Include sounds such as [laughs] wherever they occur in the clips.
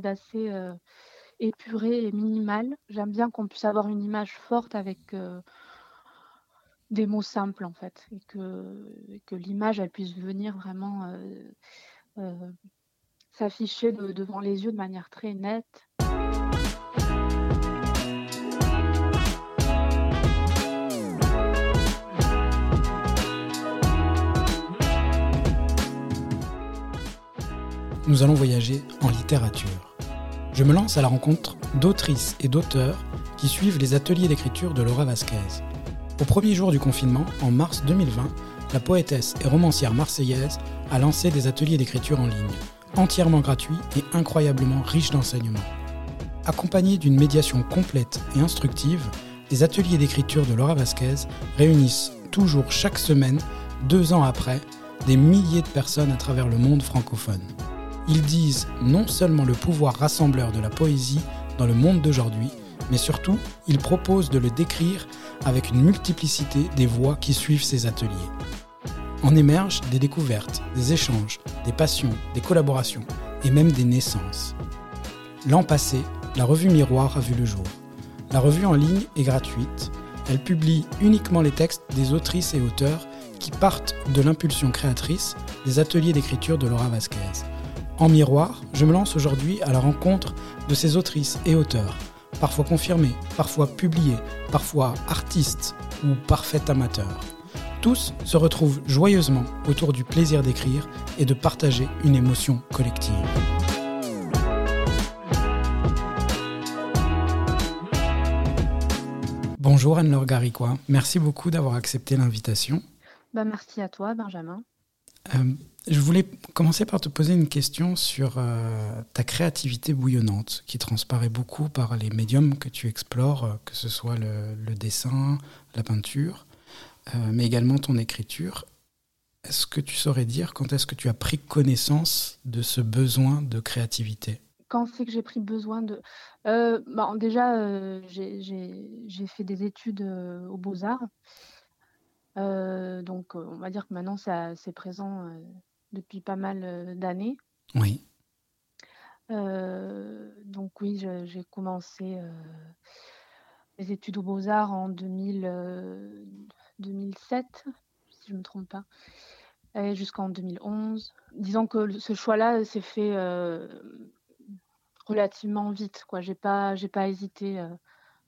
d'assez, heu, épuré et minimal. J'aime bien qu'on puisse avoir une image forte avec, des mots simples, en fait et que l'image, elle puisse venir vraiment, s'afficher de devant les yeux de manière très nette. Nous allons voyager en littérature. Je me lance à la rencontre d'autrices et d'auteurs qui suivent les ateliers d'écriture de Laura Vasquez. Au premier jour du confinement, en mars 2020, la poétesse et romancière marseillaise a lancé des ateliers d'écriture en ligne, entièrement gratuits et incroyablement riches d'enseignements. Accompagnés d'une médiation complète et instructive, les ateliers d'écriture de Laura Vasquez réunissent toujours chaque semaine, deux ans après, des milliers de personnes à travers le monde francophone. Ils disent non seulement le pouvoir rassembleur de la poésie dans le monde d'aujourd'hui, mais surtout, ils proposent de le décrire avec une multiplicité des voix qui suivent ces ateliers. En émergent des découvertes, des échanges, des passions, des collaborations et même des naissances. L'an passé, la revue Miroir a vu le jour. La revue en ligne est gratuite. Elle publie uniquement les textes des autrices et auteurs qui partent de l'impulsion créatrice des ateliers d'écriture de Laura Vasquez. En miroir, je me lance aujourd'hui à la rencontre de ces autrices et auteurs parfois confirmés, parfois publiés, parfois artistes ou parfaits amateurs. Tous se retrouvent joyeusement autour du plaisir d'écrire et de partager une émotion collective. Bonjour Anne-Laure Garicois, merci beaucoup d'avoir accepté l'invitation. Bah, merci à toi Benjamin. Euh, je voulais commencer par te poser une question sur euh, ta créativité bouillonnante, qui transparaît beaucoup par les médiums que tu explores, euh, que ce soit le, dessin, la peinture, euh, mais également ton écriture. Est-ce que tu saurais dire quand est-ce que tu as pris connaissance de ce besoin de créativité? Quand c'est que j'ai pris besoin de... Bah, déjà, j'ai fait des études aux beaux-arts. Donc, on va dire que maintenant, c'est présent depuis pas mal d'années. Oui. donc oui, j'ai commencé les études aux beaux-arts en 2000, 2007, si je ne me trompe pas, jusqu'en 2011. Disons que ce choix-là s'est fait relativement vite. Quoi. J'ai pas, j'ai pas hésité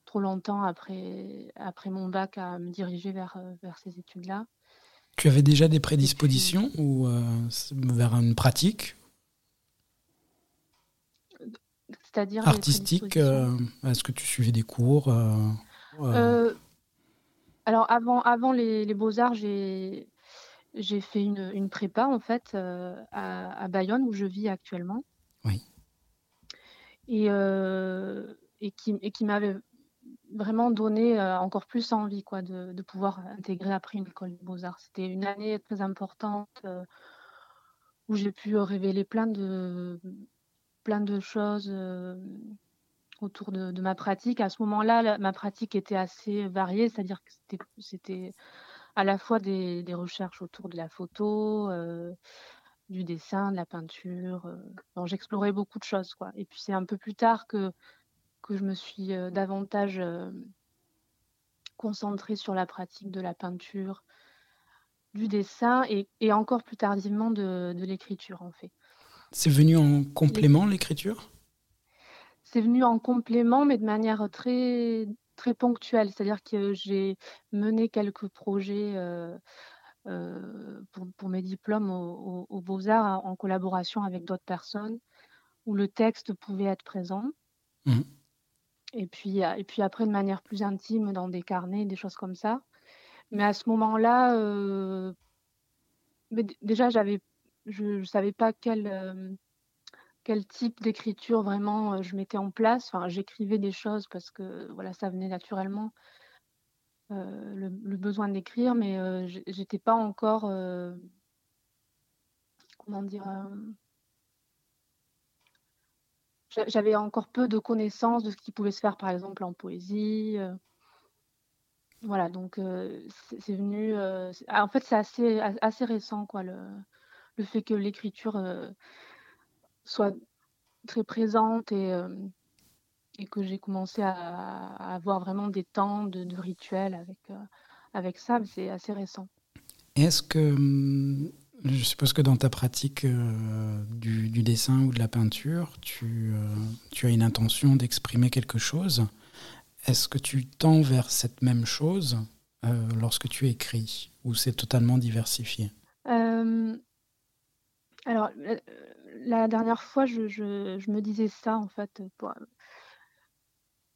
trop longtemps après, après mon bac à me diriger vers, vers ces études-là. Tu avais déjà des prédispositions ou euh, vers une pratique? C'est-à-dire artistique euh, Est-ce que tu suivais des cours euh, Alors avant, avant les, beaux-arts, j'ai j'ai fait une, une, prépa en fait à, Bayonne où je vis actuellement. Oui. Et, et qui, et qui m'avait vraiment donné encore plus envie quoi, de, pouvoir intégrer après une école de beaux-arts. C'était une année très importante où j'ai pu révéler plein de, plein de choses autour de, ma pratique. À ce moment-là, ma pratique était assez variée, c'est-à-dire que c'était, à la fois des, des, recherches autour de la photo, du dessin, de la peinture. j'explorais beaucoup de choses. Quoi. Et puis c'est un peu plus tard que que je me suis davantage concentrée sur la pratique de la peinture, du dessin et, encore plus tardivement de, l'écriture en fait. C'est venu en complément l'écriture? C'est venu en complément mais de manière très, très ponctuelle, c'est-à-dire que j'ai mené quelques projets pour, mes diplômes aux Beaux-Arts en collaboration avec d'autres personnes où le texte pouvait être présent. Mmh. Et puis, et puis après, de manière plus intime, dans des carnets, des choses comme ça. Mais à ce moment-là, déjà, je ne savais pas quel, quel type d'écriture vraiment je mettais en place. Enfin, j'écrivais des choses parce que voilà, ça venait naturellement, le, besoin d'écrire, mais je j'étais pas encore, comment dire, j'avais encore peu de connaissances de ce qui pouvait se faire, par exemple, en poésie. Euh. Voilà, donc euh, c'est venu. Euh, ah, en fait, c'est assez, assez récent, quoi, le, le fait que l'écriture soit, très présente et, et que j'ai commencé à, avoir vraiment des temps de, de rituels avec, avec ça, c'est assez récent. Est-ce que, hum, je suppose que dans ta pratique du, du, dessin ou de la peinture, tu, tu as une intention d'exprimer quelque chose est-ce que tu tends vers cette même chose euh, lorsque tu écris ou c'est totalement diversifié? Euh, Alors, la dernière fois, je, me disais ça en fait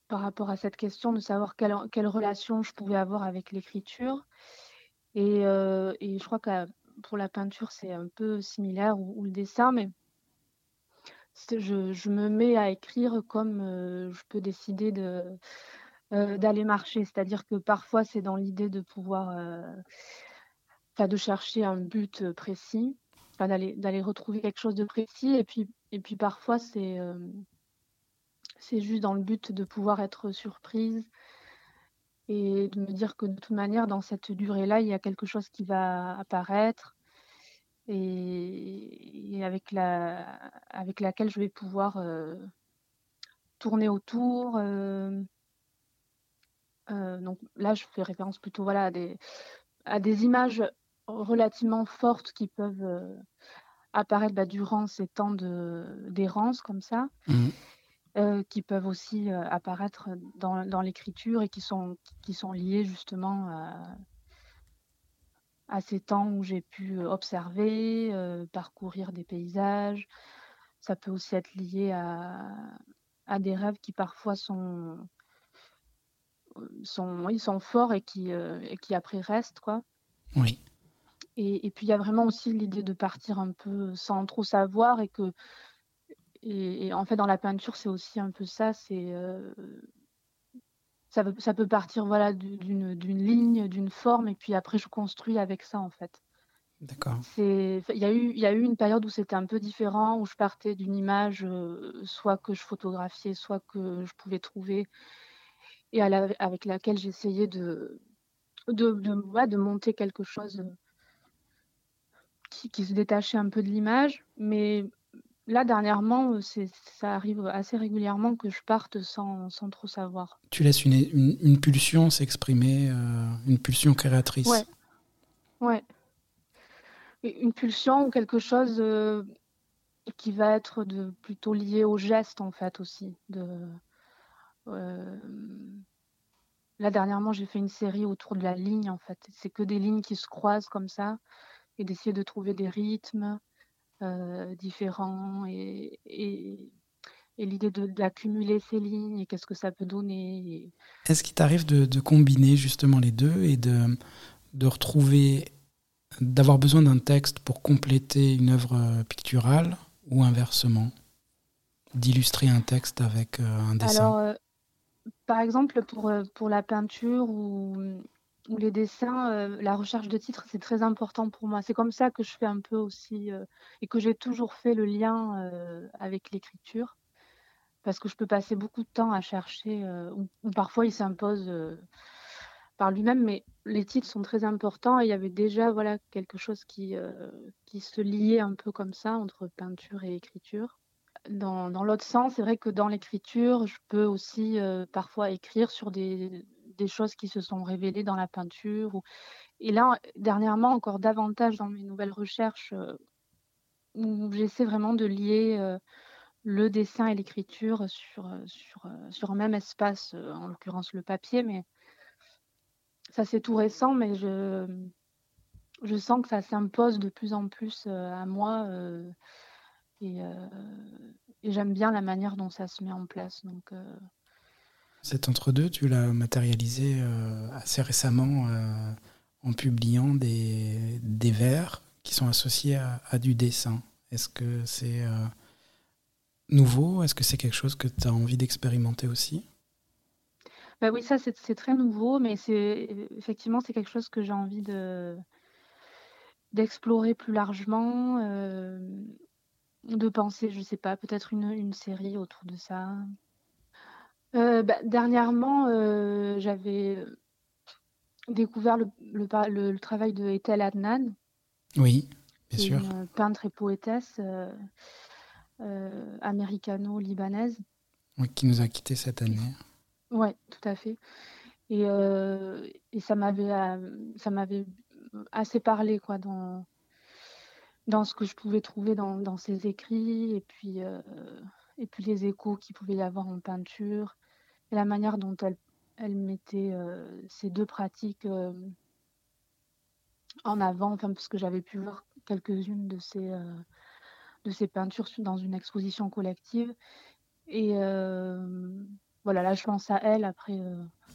par rapport à cette question de savoir quelle, relation je pouvais avoir avec l'écriture. Et, euh, je crois que pour la peinture, c'est un peu similaire ou, le dessin, mais je, me mets à écrire comme je peux décider de euh, d'aller marcher. C'est-à-dire que parfois, c'est dans l'idée de pouvoir, euh, de chercher un but euh, précis, d'aller retrouver quelque chose de précis. Et puis, et puis parfois, c'est c'est juste dans le but de pouvoir être surprise et de me dire que de toute manière, dans cette durée-là, il y a quelque chose qui va apparaître et, avec, la, avec laquelle je vais pouvoir tourner autour, euh, donc là, je fais référence plutôt voilà, à, des, à des images relativement fortes qui peuvent euh, apparaître bah, durant ces temps d'errance comme ça, mmh. Euh, qui peuvent aussi apparaître dans, dans l'écriture et qui sont, qui sont liés justement à, à ces temps où j'ai pu observer, parcourir des paysages. Ça peut aussi être lié à, à des rêves qui parfois sont sont, ils sont forts et qui, euh, et qui après restent. Quoi. Oui. Et, et puis il y a vraiment aussi l'idée de partir un peu sans trop savoir et que et, en fait dans la peinture c'est aussi un peu ça c'est euh, ça, ça, peut partir voilà d'une ligne d'une forme et puis après je construis avec ça en fait d'accord c'est il y a eu il y a eu une période où c'était un peu différent où je partais d'une image euh, soit que je photographiais soit que je pouvais trouver et avec laquelle j'essayais de, de, de, de, monter quelque chose euh, qui, qui, se détachait un peu de l'image. Mais là, dernièrement, euh, ça arrive assez régulièrement que je parte sans, sans trop savoir. Tu laisses une, une, pulsion s'exprimer, euh, une pulsion créatrice. Ouais. ouais. Une pulsion ou quelque chose qui va être de, plutôt lié au geste, en fait, aussi. De, euh, là, dernièrement, j'ai fait une série autour de la ligne, en fait. C'est que des lignes qui se croisent comme ça, et d'essayer de trouver des rythmes euh, différents et, et, l'idée d'accumuler ces lignes et qu'est-ce que ça peut donner. Est-ce qu'il t'arrive de, de, combiner justement les deux et de, de retrouver, d'avoir besoin d'un texte pour compléter une œuvre picturale ou inversement? D'illustrer un texte avec euh, un dessin? Alors, par exemple, pour, euh, pour la peinture ou, ou les dessins, euh, la recherche de titres, c'est très important pour moi. C'est comme ça que je fais un peu aussi euh, et que j'ai toujours fait le lien avec l'écriture. Parce que je peux passer beaucoup de temps à chercher, ou, parfois il s'impose par lui-même, mais les titres sont très importants et il y avait déjà voilà, quelque chose qui, qui se liait un peu comme ça entre peinture et écriture dans, l'autre sens, c'est vrai que dans l'écriture, je peux aussi euh, parfois écrire sur des, des, choses qui se sont révélées dans la peinture. Et là, dernièrement, encore davantage dans mes nouvelles recherches, euh, où j'essaie vraiment de lier euh, le dessin et l'écriture sur, sur, sur un même espace, en l'occurrence le papier, mais ça c'est tout récent, mais je, je sens que ça s'impose de plus en plus à moi. Euh, et, j'aime bien la manière dont ça se met en place. Donc, euh, Cet entre-deux, tu l'as matérialisé euh, assez récemment en publiant des, vers qui sont associés à, du dessin. Est-ce que c'est nouveau? Est-ce que c'est quelque chose que tu as envie d'expérimenter aussi? Bah oui, ça c'est très nouveau, mais effectivement c'est quelque chose que j'ai envie de d'explorer plus largement de penser, je sais pas, peut-être une série autour de ça. Euh, bah, dernièrement, euh, j'avais découvert le, le, le, travail de Ethel Adnan. Oui, bien sûr. Une peintre et poétesse. Euh, américano-libanaise. qui nous a quittés cette année. Oui, tout à fait. Et, et ça m'avait ça m'avait assez parlé quoi dans dans ce que je pouvais trouver dans, dans ses écrits et puis et puis les échos qu'il pouvait y avoir en peinture et la manière dont elle elle mettait ces deux pratiques en avant, enfin, parce que j'avais pu voir quelques-unes de ces, de ces peintures dans une exposition collective. Et voilà, là, je pense à elle après.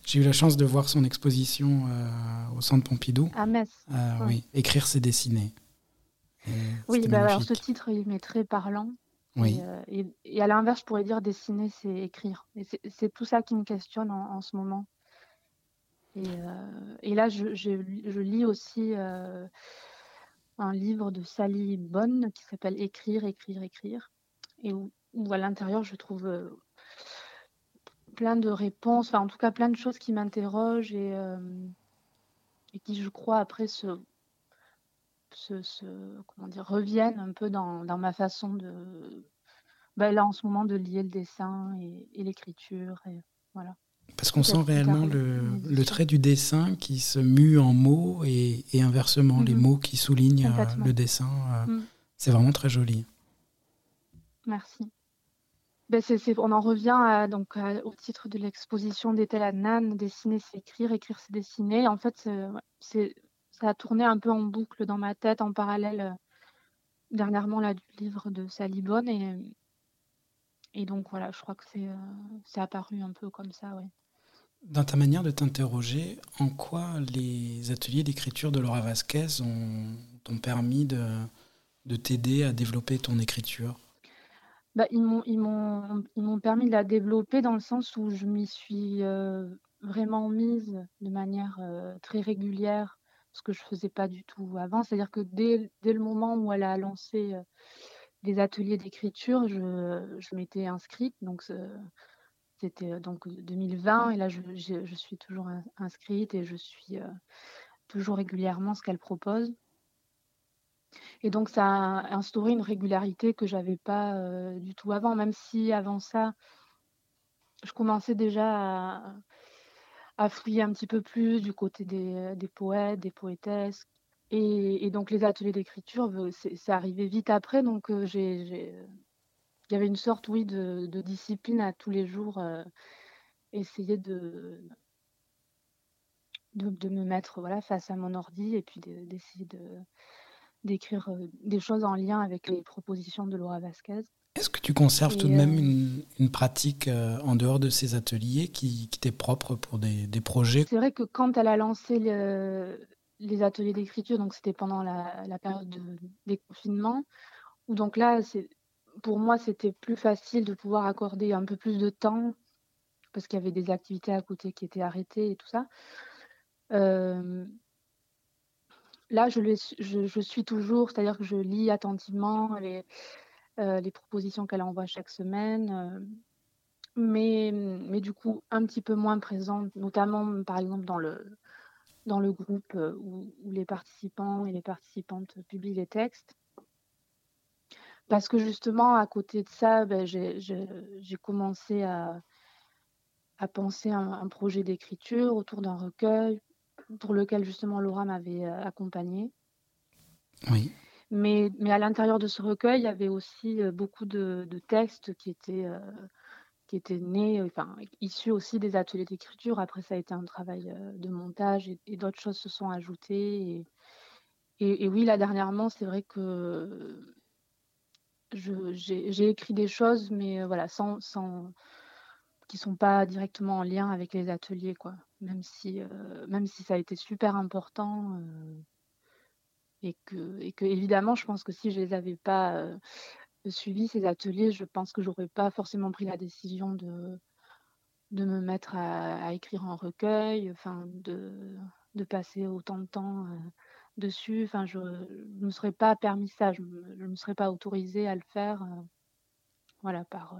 J'ai eu la chance de voir son exposition au Centre Pompidou. À Metz. Oui, écrire, c'est dessiner. oui, bah, alors ce titre, il m'est très parlant. Oui. Et, à l'inverse, je pourrais dire dessiner, c'est écrire. Et c'est tout ça qui me questionne en, ce moment. Et, là, je, lis aussi un livre de Sally Bonne qui s'appelle Écrire, écrire, écrire. Et où, à l'intérieur, je trouve plein de réponses, enfin en tout cas plein de choses qui m'interrogent et, et qui, je crois, après se, se, comment dire, reviennent un peu dans, dans ma façon de, ben là en ce moment, de lier le dessin et, et l'écriture. Et voilà. Parce qu'on sent réellement le, le, trait du dessin qui se mue en mots et, et inversement, les mhm. mots qui soulignent euh, le dessin. Euh, mm. C'est vraiment très joli. Merci. Ben on en revient donc, au titre de l'exposition d'Etel Nan, dessiner c'est écrire, écrire c'est dessiner. En fait, c'est ça a tourné un peu en boucle dans ma tête en parallèle euh, dernièrement là, du livre de Sally Bonne. Et, et donc voilà, je crois que c'est euh, apparu un peu comme ça. Ouais. Dans ta manière de t'interroger, en quoi les ateliers d'écriture de Laura Vasquez ont, t'ont permis de, de t'aider à développer ton écriture? Bah, ils m'ont permis de la développer dans le sens où je m'y suis euh, vraiment mise de manière très régulière ce que je faisais pas du tout avant. C'est-à-dire que dès, dès, le moment où elle a lancé les ateliers d'écriture, je, je m'étais inscrite. Donc, c'était donc 2020 et là, je, je, suis toujours inscrite et je suis toujours régulièrement ce qu'elle propose. Et donc, ça a instauré une régularité que j'avais pas du tout avant, même si avant ça, je commençais déjà à, à fouiller un petit peu plus du côté des, euh, des poètes, des poétesses. Et, donc les ateliers d'écriture, euh, c'est arrivé vite après. Donc euh, j'ai, il y avait une sorte, oui, de, discipline à tous les jours, essayer de, de, de, me mettre voilà, face à mon ordi et puis d'essayer de, d'écrire des choses en lien avec les propositions de Laura Vasquez. Est-ce que tu conserves tout de même euh, une, pratique euh, en dehors de ces ateliers qui, qui t'est propre pour des, projets? C'est vrai que quand elle a lancé les ateliers d'écriture, donc c'était pendant la, période des confinements, où donc là, pour moi, c'était plus facile de pouvoir accorder un peu plus de temps parce qu'il y avait des activités à côté qui étaient arrêtées et tout ça. Euh, là, je, suis toujours, c'est-à-dire que je lis attentivement les, euh, propositions qu'elle envoie chaque semaine, euh, mais, du coup un petit peu moins présente, notamment par exemple dans le, groupe euh, où, les participants et les participantes publient les textes. Parce que justement, à côté de ça, ben, j'ai commencé à, à penser à un, projet d'écriture autour d'un recueil pour lequel justement Laura m'avait accompagnée. Oui. Mais, mais à l'intérieur de ce recueil, il y avait aussi beaucoup de, de textes qui étaient, qui étaient nés, enfin, issus aussi des ateliers d'écriture. Après, ça a été un travail de montage et, d'autres choses se sont ajoutées. Et, et, oui, là, dernièrement, c'est vrai que j'ai écrit des choses, mais voilà, sans, sans, qui sont pas directement en lien avec les ateliers, quoi. Même si, même si ça a été super important. Et que, et que, évidemment, je pense que si je les avais pas euh, suivis, ces ateliers, je pense que j'aurais pas forcément pris la décision de, de me mettre à, écrire un recueil, enfin, de, de passer autant de temps euh, dessus. Enfin, je ne me serais pas permis ça, je ne me serais pas autorisée à le faire. Euh, voilà, par.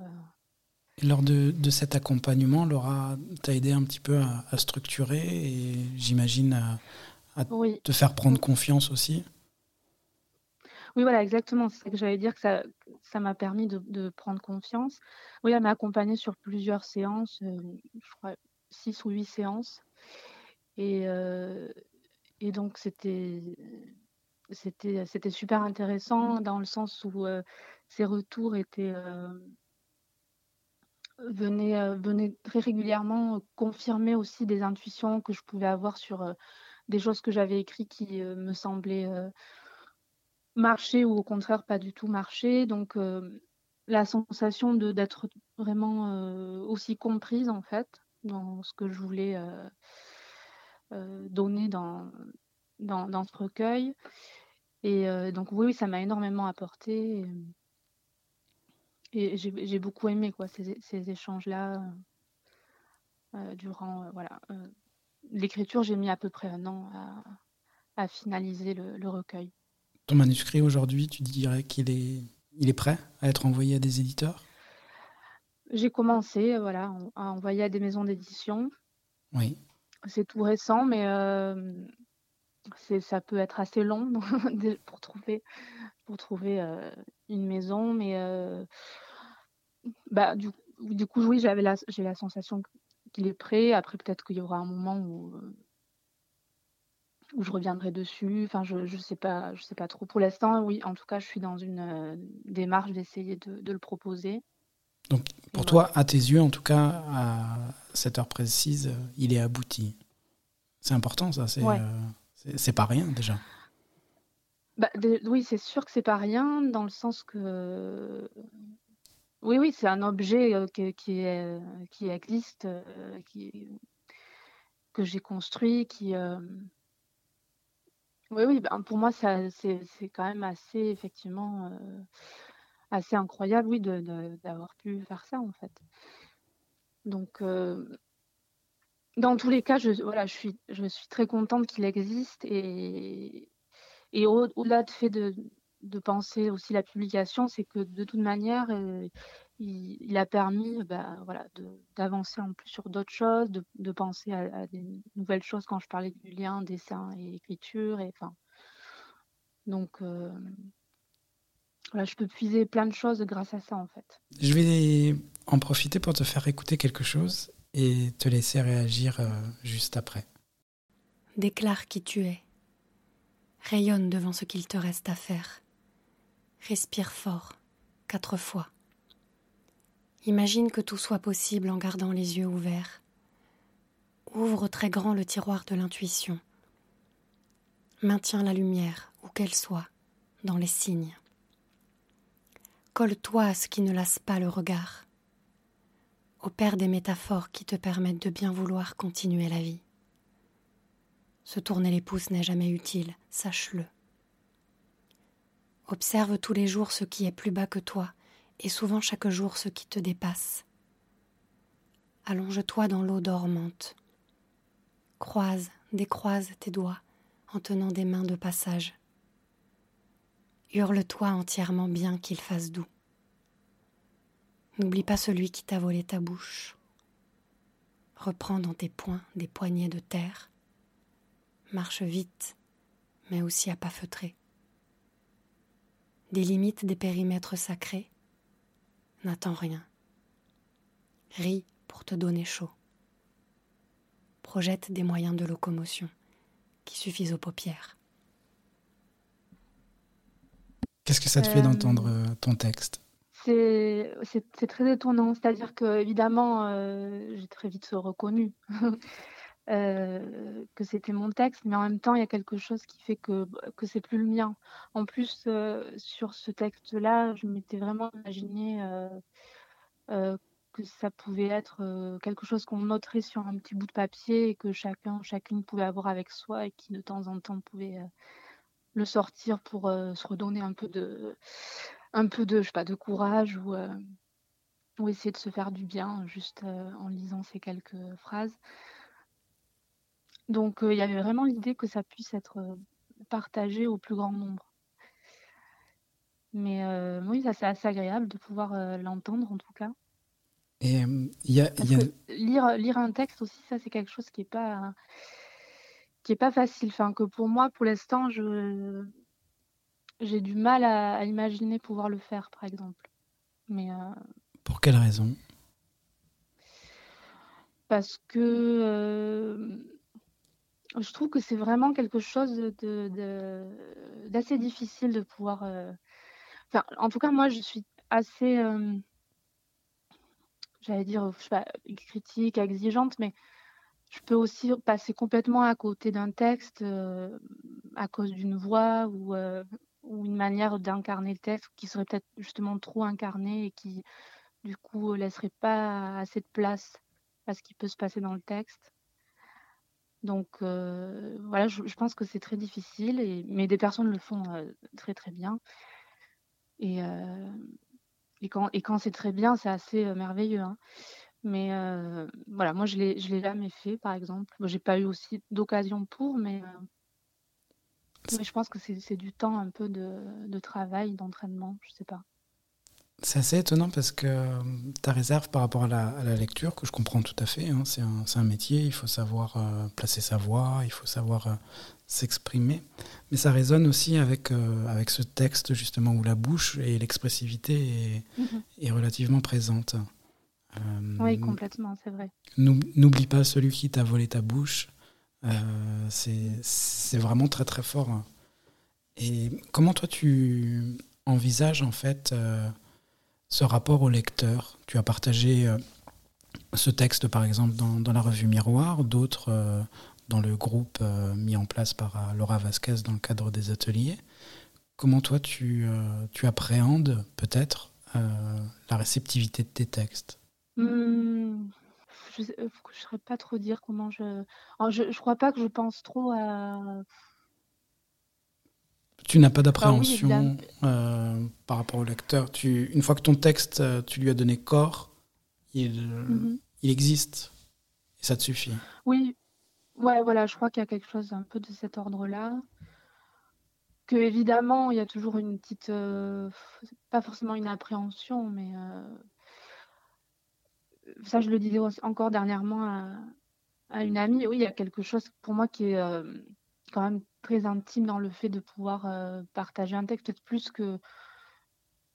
Lors de, de, cet accompagnement, Laura t'a aidé un petit peu à, à structurer et j'imagine à, à te faire prendre confiance aussi Oui, voilà, exactement. C'est ce que j'allais dire que ça, ça m'a permis de, prendre confiance. Oui, elle m'a accompagnée sur plusieurs séances, je crois six ou huit séances. Et, et donc, c'était super intéressant dans le sens où ces retours étaient venaient, très régulièrement confirmer aussi des intuitions que je pouvais avoir sur des choses que j'avais écrites qui me semblaient marcher ou au contraire pas du tout marcher. Donc la sensation d'être vraiment aussi comprise en fait dans ce que je voulais donner dans, dans, ce recueil. Et donc oui, ça m'a énormément apporté. J'ai beaucoup aimé quoi, ces, ces échanges-là durant voilà l'écriture. J'ai mis à peu près un an à, à finaliser le, le recueil. Ton manuscrit aujourd'hui, tu dirais qu'il est, il est prêt à être envoyé à des éditeurs? J'ai commencé voilà, à envoyer à des maisons d'édition. Oui. C'est tout récent, mais euh, ça peut être assez long [laughs] pour trouver, pour trouver euh, une maison. Mais euh, bah, du, du, coup, oui, j'avais la, j'ai la sensation qu'il est prêt. Après, peut-être qu'il y aura un moment où où je reviendrai dessus. Enfin, je ne sais pas, je sais pas trop. Pour l'instant, oui. En tout cas, je suis dans une démarche d'essayer de, le proposer. Donc, pour toi, à tes yeux, en tout cas, à cette heure précise, il est abouti. C'est important, ça. C'est euh, pas rien déjà. Bah, oui, c'est sûr que c'est pas rien dans le sens que oui, oui, c'est un objet qui, qui, est, qui existe, qui, que j'ai construit, qui oui, oui, ben, pour moi, c'est quand même assez, effectivement, euh, assez incroyable, oui, d'avoir pu faire ça, en fait. Donc, euh, dans tous les cas, je, voilà, je, suis, très contente qu'il existe et, au-delà de fait de, penser aussi la publication, c'est que de toute manière, euh, il, a permis bah, voilà, d'avancer en plus sur d'autres choses, de, penser à, des nouvelles choses quand je parlais du lien dessin et écriture. Et, donc, euh, voilà, je peux puiser plein de choses grâce à ça en fait. Je vais en profiter pour te faire écouter quelque chose et te laisser réagir euh, juste après. Déclare qui tu es. Rayonne devant ce qu'il te reste à faire. Respire fort, quatre fois. Imagine que tout soit possible en gardant les yeux ouverts. Ouvre très grand le tiroir de l'intuition. Maintiens la lumière, où qu'elle soit, dans les signes. Colle-toi à ce qui ne lasse pas le regard. Opère des métaphores qui te permettent de bien vouloir continuer la vie. Se tourner les pouces n'est jamais utile, sache-le. Observe tous les jours ce qui est plus bas que toi et souvent chaque jour ce qui te dépasse. Allonge-toi dans l'eau dormante. Croise, décroise tes doigts en tenant des mains de passage. Hurle-toi entièrement bien qu'il fasse doux. N'oublie pas celui qui t'a volé ta bouche. Reprends dans tes poings des poignées de terre. Marche vite, mais aussi à pas feutrer. Délimite des périmètres sacrés N'attends rien. Ris pour te donner chaud. Projette des moyens de locomotion qui suffisent aux paupières. Qu'est-ce que ça te fait d'entendre euh, ton texte? C'est, très étonnant. C'est-à-dire que, évidemment, euh, j'ai très vite reconnu [laughs] Euh, que c'était mon texte, mais en même temps, il y a quelque chose qui fait que, que c'est plus le mien. En plus, euh, sur ce texte-là, je m'étais vraiment imaginé que ça pouvait être quelque chose qu'on noterait sur un petit bout de papier et que chacun, chacune pouvait avoir avec soi et qui de temps en temps pouvait le sortir pour se redonner un peu de, un peu de, je sais pas, de courage ou, ou essayer de se faire du bien juste en lisant ces quelques phrases. Donc, il y avait vraiment l'idée que ça puisse être partagé au plus grand nombre. Mais oui, ça c'est assez agréable de pouvoir l'entendre en tout cas. Et il y a, lire, lire un texte aussi, ça c'est quelque chose qui n'est pas qui est pas facile. Enfin, que pour moi, pour l'instant, je j'ai du mal à, imaginer pouvoir le faire, par exemple. Mais, Pour quelle raison? Parce que je trouve que c'est vraiment quelque chose de, d'assez difficile de pouvoir. Enfin, en tout cas, moi, je suis assez, j'allais dire, je sais pas, critique, exigeante, mais je peux aussi passer complètement à côté d'un texte à cause d'une voix ou, ou une manière d'incarner le texte qui serait peut-être justement trop incarné et qui, du coup, laisserait pas assez de place à ce qui peut se passer dans le texte. Donc voilà, je, pense que c'est très difficile, mais des personnes le font très très bien. Et, et quand, et quand c'est très bien, c'est assez merveilleux. Hein. Mais voilà, moi je ne l'ai jamais fait, par exemple. Je j'ai pas eu aussi d'occasion pour, mais, mais je pense que c'est du temps un peu de, de travail, d'entraînement, je sais pas. C'est assez étonnant parce que euh, ta réserve par rapport à la, lecture, que je comprends tout à fait, hein, c'est un, métier, il faut savoir euh, placer sa voix, il faut savoir euh, s'exprimer. Mais ça résonne aussi avec, avec ce texte justement où la bouche et l'expressivité est, mhm. est, relativement présente. oui, complètement, c'est vrai. N'oublie pas celui qui t'a volé ta bouche. C'est vraiment très très fort. Hein. Et comment toi tu envisages en fait ce rapport au lecteur? Tu as partagé euh, ce texte, par exemple, dans, la revue Miroir, d'autres euh, dans le groupe euh, mis en place par Laura Vasquez dans le cadre des ateliers. Comment toi, tu, tu appréhendes peut-être la réceptivité de tes textes? Mmh, Je ne saurais pas trop dire comment je... je ne crois pas que je pense trop à tu n'as pas d'appréhension euh, par rapport au lecteur. Tu, une fois que ton texte, euh, tu lui as donné corps, il, mhm. il existe et ça te suffit. Oui, ouais, voilà, je crois qu'il y a quelque chose un peu de cet ordre-là. Que évidemment, il y a toujours une petite, euh, pas forcément une appréhension, mais ça, je le disais encore dernièrement à, une amie. Oui, il y a quelque chose pour moi qui est quand même très intime dans le fait de pouvoir euh, partager un texte, peut-être plus que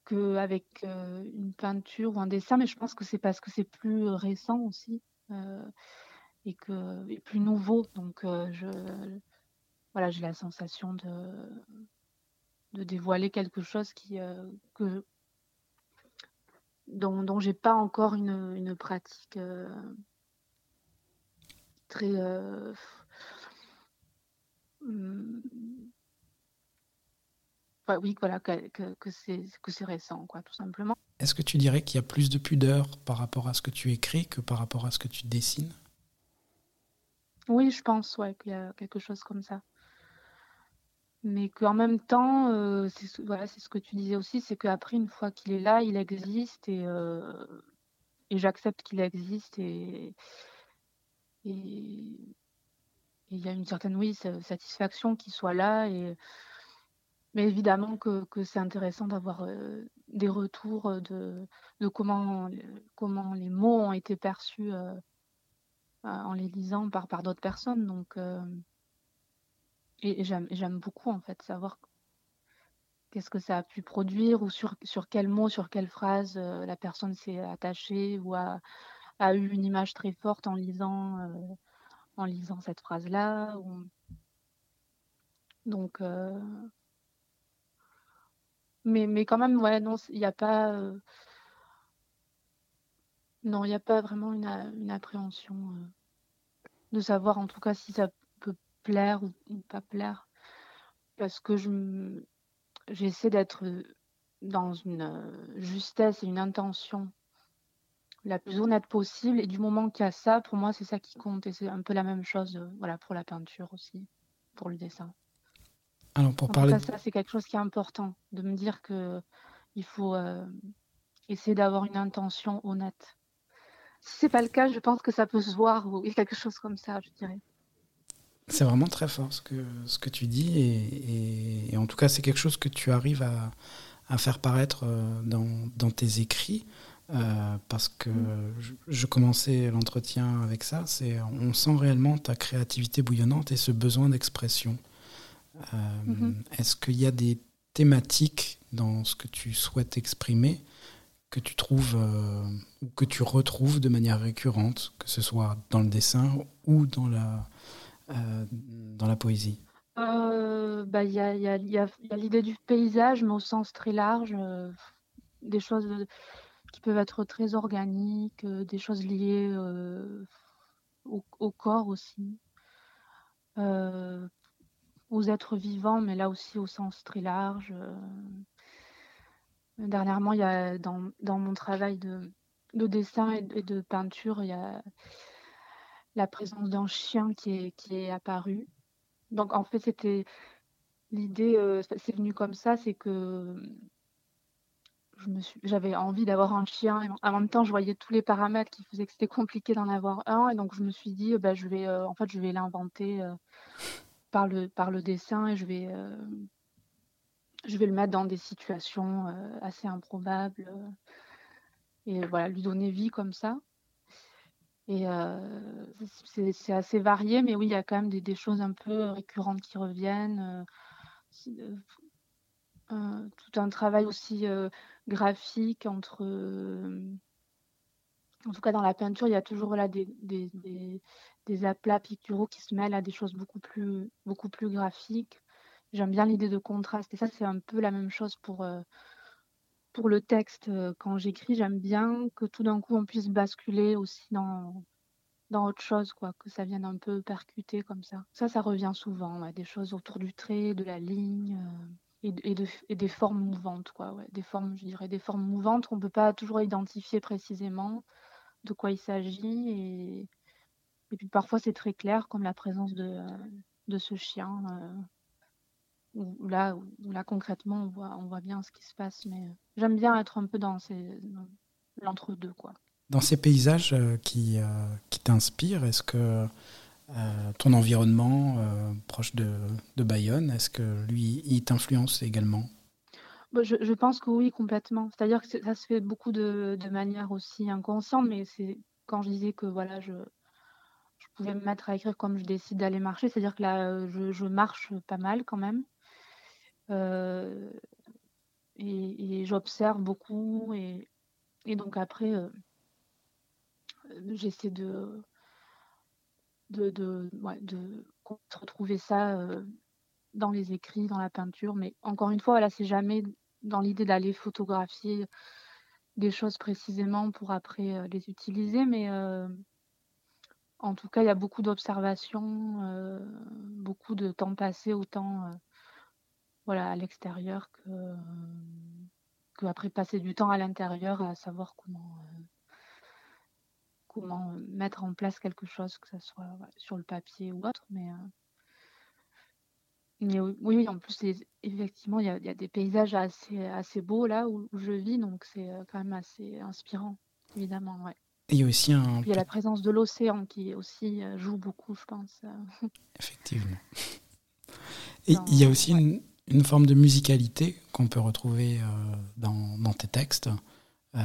qu'avec euh, une peinture ou un dessin, mais je pense que c'est parce que c'est plus récent aussi euh, et que plus nouveau. Donc je voilà, j'ai la sensation de de dévoiler quelque chose qui que dont, dont j'ai pas encore une, une pratique très Mmh. oui, voilà, que, que, c'est récent, quoi, tout simplement. Est-ce que tu dirais qu'il y a plus de pudeur par rapport à ce que tu écris que par rapport à ce que tu dessines? Oui, je pense, ouais, qu'il y a quelque chose comme ça. Mais qu'en même temps, euh, c'est ce que tu disais aussi, c'est qu'après, une fois qu'il est là, il existe et, euh, et j'accepte qu'il existe et, il y a une certaine, oui, satisfaction qu'il soit là. Et... Mais évidemment que, c'est intéressant d'avoir euh, des retours de, de, comment, comment les mots ont été perçus en les lisant par, par d'autres personnes. Donc, et, j'aime beaucoup, en fait, savoir qu'est-ce que ça a pu produire ou sur, sur quel mot, sur quelle phrase la personne s'est attachée ou a, a, eu une image très forte en lisant en lisant cette phrase-là. Donc, euh, mais, mais quand même, ouais, non, il n'y a pas. Euh, non, il a pas vraiment une, appréhension euh, de savoir en tout cas si ça plaire ou, pas plaire. Parce que je j'essaie d'être dans une justesse et une intention la plus honnête possible. Et du moment qu'il y a ça, pour moi, c'est ça qui compte. Et c'est un peu la même chose euh, voilà, pour la peinture aussi, pour le dessin. Alors, pour parler. Ça, c'est quelque chose qui est important, de me dire que il faut euh, essayer d'avoir une intention honnête. Si c'est pas le cas, je pense que ça peut se voir ou quelque chose comme ça, je dirais. C'est vraiment très fort ce que, ce que tu dis et, en tout cas c'est quelque chose que tu arrives à, à faire paraître euh, dans, dans tes écrits. Euh, parce que je, commençais l'entretien avec ça, c'est on sent réellement ta créativité bouillonnante et ce besoin d'expression. Euh, mhm. Est-ce qu'il y a des thématiques dans ce que tu souhaites exprimer que tu trouves ou que tu retrouves de manière récurrente, que ce soit dans le dessin ou dans la, dans la poésie bah, il y a, y a, y a, l'idée du paysage, mais au sens très large, des choses qui peuvent être très organiques, des choses liées au, corps aussi, aux êtres vivants, mais là aussi au sens très large. Dernièrement, il y a dans, mon travail de, de dessin et de, et de peinture, il y a la présence d'un chien qui est, qui est apparu. Donc en fait, c'était l'idée, euh, c'est venu comme ça, c'est que j'avais envie d'avoir un chien. Et en même temps, je voyais tous les paramètres qui faisaient que c'était compliqué d'en avoir un. Et donc je me suis dit, bah, je vais, euh, en fait, je vais l'inventer euh, par le par le dessin et je vais je vais le mettre dans des situations assez improbables et voilà, lui donner vie comme ça. Et c'est assez varié, mais oui, il y a quand même des, choses un peu récurrentes qui reviennent. Euh, tout un travail aussi graphique entre en tout cas dans la peinture, il y a toujours là des, des, des, des, aplats picturaux qui se mêlent à des choses beaucoup plus, beaucoup plus graphiques. J'aime bien l'idée de contraste. Et ça, c'est un peu la même chose pour, pour le texte, quand j'écris, j'aime bien que tout d'un coup on puisse basculer aussi dans, dans autre chose, quoi, que ça vienne un peu percuter comme ça. Ça, ça revient souvent, des choses autour du trait, de la ligne. Et, de, et, des formes mouvantes, quoi, ouais, des formes, je dirais, des formes mouvantes qu'on ne peut pas toujours identifier précisément de quoi il s'agit. Et, puis parfois c'est très clair, comme la présence de, de ce chien. Où là, où là concrètement, on voit, on voit bien ce qui se passe. Mais euh, j'aime bien être un peu dans, ces, l'entre-deux. quoi. Dans ces paysages euh, qui, euh, qui t'inspirent, est-ce que ton environnement proche de, de, Bayonne, est-ce que lui, il t'influence également? Bah, je, je, pense que oui, complètement. C'est-à-dire que ça se fait beaucoup de, de manière aussi inconsciente, mais c'est quand je disais que voilà, je, je pouvais me mettre à écrire comme je décide d'aller marcher, c'est-à-dire que là, je, je, marche pas mal quand même. Euh, et, j'observe beaucoup et, donc après euh, j'essaie de retrouver ça euh, dans les écrits, dans la peinture. Mais encore une fois, c'est jamais dans l'idée d'aller photographier des choses précisément pour après les utiliser. Mais en tout cas, il y a beaucoup d'observations, beaucoup de temps passé autant voilà, à l'extérieur que, que après passer du temps à l'intérieur à savoir comment, euh, comment mettre en place quelque chose, que ce soit sur le papier ou autre. Mais, euh, mais oui, en plus, effectivement, il y, a, y, a des paysages assez, assez beaux là où, je vis, donc c'est euh, quand même assez inspirant, évidemment. Ouais. il y a aussi un. Il y a la présence de l'océan qui aussi joue beaucoup, je pense. Effectivement. [laughs] Et il y a aussi une, une forme de musicalité qu'on peut retrouver euh, dans, tes textes, euh,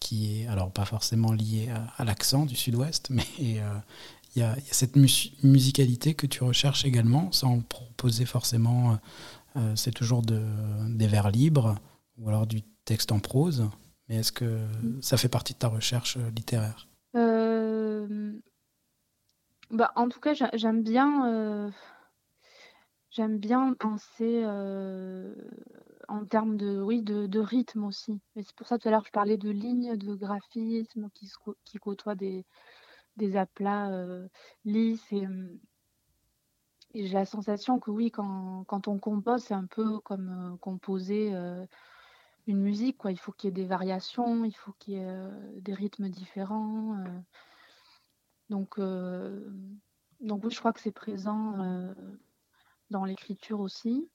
qui est alors pas forcément liée à, l'accent du sud-ouest, mais euh, il y, a, cette musicalité que tu recherches également, sans proposer forcément, c'est toujours de, des vers libres ou alors du texte en prose, mais est-ce que ça fait partie de ta recherche littéraire? Bah, En tout cas, j'aime bien J'aime bien penser en termes de, oui, de, de rythme aussi. C'est pour ça tout à l'heure je parlais de lignes, de graphisme qui, qui côtoient des, des aplats lisses. Et, et j'ai la sensation que oui, quand, quand on compose, c'est un peu comme composer une musique. Quoi. Il faut qu'il y ait des variations, il faut qu'il y ait des rythmes différents. donc, donc oui, je crois que c'est présent dans l'écriture aussi.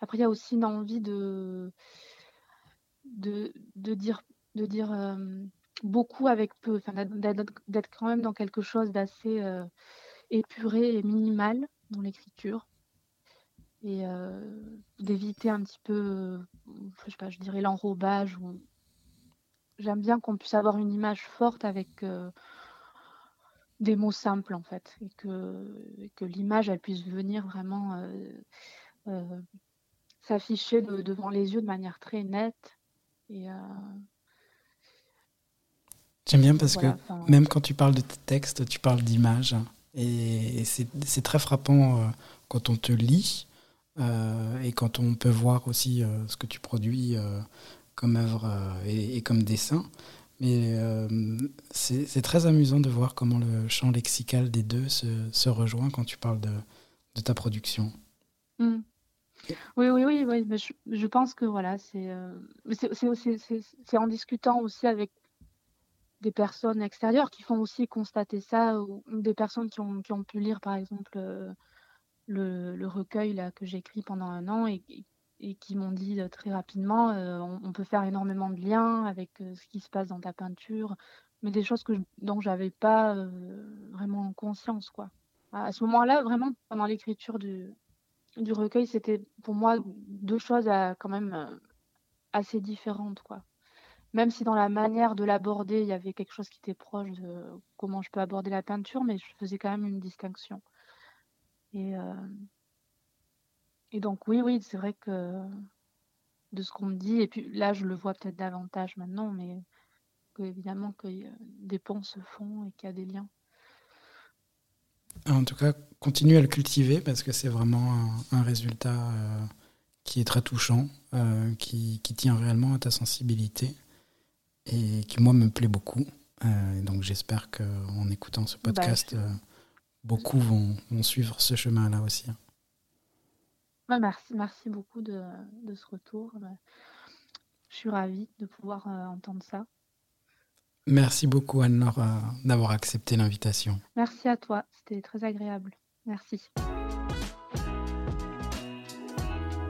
Après, il y a aussi une envie de, de, de dire, de dire euh, beaucoup avec peu, d'être quand même dans quelque chose d'assez euh, épuré et minimal dans l'écriture. Et euh, d'éviter un petit peu, je sais pas, je dirais l'enrobage. Ou... J'aime bien qu'on puisse avoir une image forte avec des mots simples en fait et que, que l'image elle puisse venir vraiment euh, euh, s'affichait devant les yeux de manière très nette. Et, J'aime bien parce que même quand tu parles de texte, tu parles d'images. Et c'est très frappant euh, quand on te lit euh, et quand on peut voir aussi euh, ce que tu produis comme œuvre et, comme dessin. Mais c'est très amusant de voir comment le champ lexical des deux se, rejoint quand tu parles de, ta production. Mmh. Oui, oui, oui, oui je, je, pense que voilà, c'est en discutant aussi avec des personnes extérieures qui font aussi constater ça, ou des personnes qui ont, pu lire par exemple euh, le, recueil là, que j'ai écrit pendant un an et, et qui m'ont dit très rapidement on, peut faire énormément de liens avec ce qui se passe dans ta peinture, mais des choses que je, dont j'avais pas vraiment conscience. quoi. À, ce moment-là, vraiment, pendant l'écriture du, recueil, c'était pour moi deux choses quand même assez différentes. quoi même si dans la manière de l'aborder, il y avait quelque chose qui était proche de comment je peux aborder la peinture, mais je faisais quand même une distinction. Et, et donc oui, oui, c'est vrai que de ce qu'on me dit, et puis là je le vois peut-être davantage maintenant, mais évidemment que des ponts se font et qu'il y a des liens. En tout cas, continue à le cultiver parce que c'est vraiment un, résultat euh, qui est très touchant, euh, qui, qui, tient réellement à ta sensibilité et qui, moi, me plaît beaucoup. Euh, donc j'espère qu'en écoutant ce bah, podcast, euh, beaucoup vont, vont, suivre ce chemin-là aussi. Bah, merci, merci beaucoup de, de, ce retour. Bah, je suis ravie de pouvoir euh, entendre ça. Merci beaucoup Anne-Laure d'avoir accepté l'invitation. Merci à toi, c'était très agréable. Merci.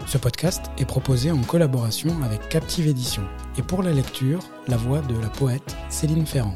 Ce podcast est proposé en collaboration avec Captive Édition et pour la lecture, la voix de la poète Céline Ferrand.